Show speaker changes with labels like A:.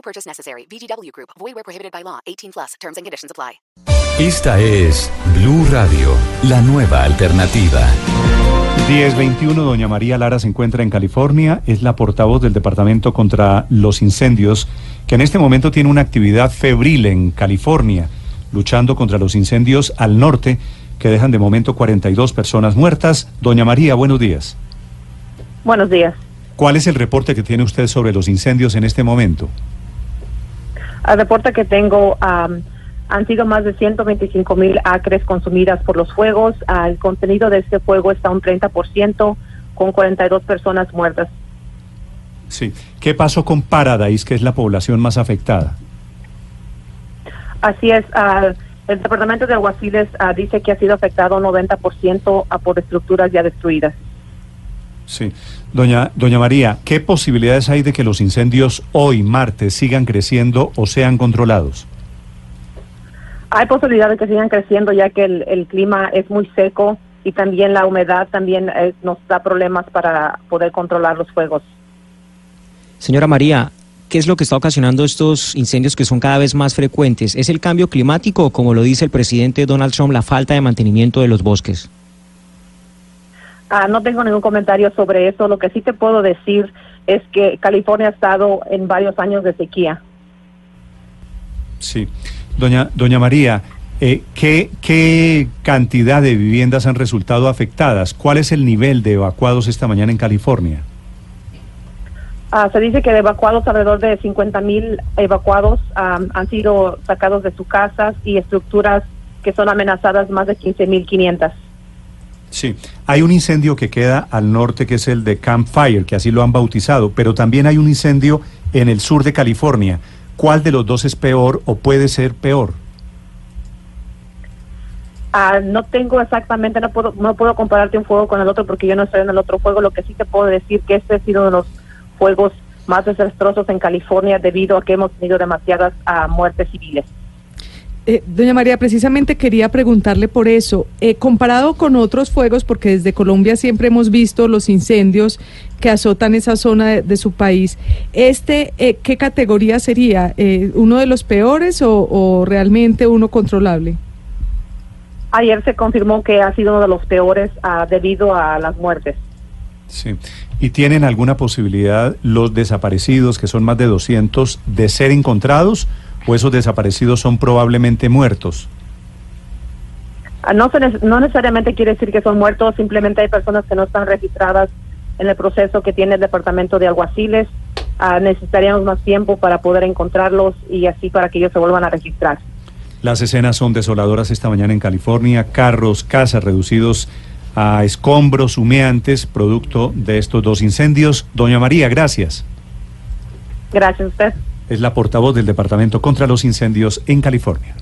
A: No purchase necessary. VGW Group. Void where prohibited by law. 18 plus. Terms and conditions apply.
B: Esta es Blue Radio, la nueva alternativa.
C: 1021, doña María Lara se encuentra en California, es la portavoz del Departamento contra los Incendios, que en este momento tiene una actividad febril en California, luchando contra los incendios al norte, que dejan de momento 42 personas muertas. Doña María, buenos días.
D: Buenos días.
C: ¿Cuál es el reporte que tiene usted sobre los incendios en este momento?
D: El reporte que tengo um, han sido más de 125 mil acres consumidas por los fuegos. Uh, el contenido de este fuego está un 30% con 42 personas muertas.
C: Sí. ¿Qué pasó con Paradise, que es la población más afectada?
D: Así es. Uh, el Departamento de Aguaciles uh, dice que ha sido afectado un 90% a por estructuras ya destruidas.
C: Sí. Doña, doña María, ¿qué posibilidades hay de que los incendios hoy, martes, sigan creciendo o sean controlados?
D: Hay posibilidades de que sigan creciendo ya que el, el clima es muy seco y también la humedad también eh, nos da problemas para poder controlar los fuegos.
E: Señora María, ¿qué es lo que está ocasionando estos incendios que son cada vez más frecuentes? ¿Es el cambio climático o, como lo dice el presidente Donald Trump, la falta de mantenimiento de los bosques?
D: Ah, no tengo ningún comentario sobre eso. Lo que sí te puedo decir es que California ha estado en varios años de sequía.
C: Sí. Doña, doña María, eh, ¿qué, ¿qué cantidad de viviendas han resultado afectadas? ¿Cuál es el nivel de evacuados esta mañana en California?
D: Ah, se dice que de evacuados, alrededor de 50 mil evacuados um, han sido sacados de sus casas y estructuras que son amenazadas más de 15 mil 500.
C: Sí, hay un incendio que queda al norte que es el de Campfire, que así lo han bautizado, pero también hay un incendio en el sur de California. ¿Cuál de los dos es peor o puede ser peor?
D: Ah, no tengo exactamente, no puedo, no puedo compararte un fuego con el otro porque yo no estoy en el otro fuego. Lo que sí te puedo decir que este ha sido uno de los fuegos más desastrosos en California debido a que hemos tenido demasiadas ah, muertes civiles.
F: Eh, doña María, precisamente quería preguntarle por eso. Eh, comparado con otros fuegos, porque desde Colombia siempre hemos visto los incendios que azotan esa zona de, de su país, ¿este eh, qué categoría sería? Eh, ¿Uno de los peores o, o realmente uno controlable?
D: Ayer se confirmó que ha sido uno de los peores ah, debido a las muertes.
C: Sí. ¿Y tienen alguna posibilidad los desaparecidos, que son más de 200, de ser encontrados o esos desaparecidos son probablemente muertos?
D: Ah, No, se ne- no necesariamente quiere decir que son muertos, simplemente hay personas que no están registradas en el proceso que tiene el Departamento de Alguaciles. Ah, necesitaríamos más tiempo para poder encontrarlos y así para que ellos se vuelvan a registrar.
C: Las escenas son desoladoras esta mañana en California, carros, casas reducidos a escombros humeantes, producto de estos dos incendios. Doña María, gracias.
D: Gracias a usted.
C: Es la portavoz del Departamento contra los Incendios en California.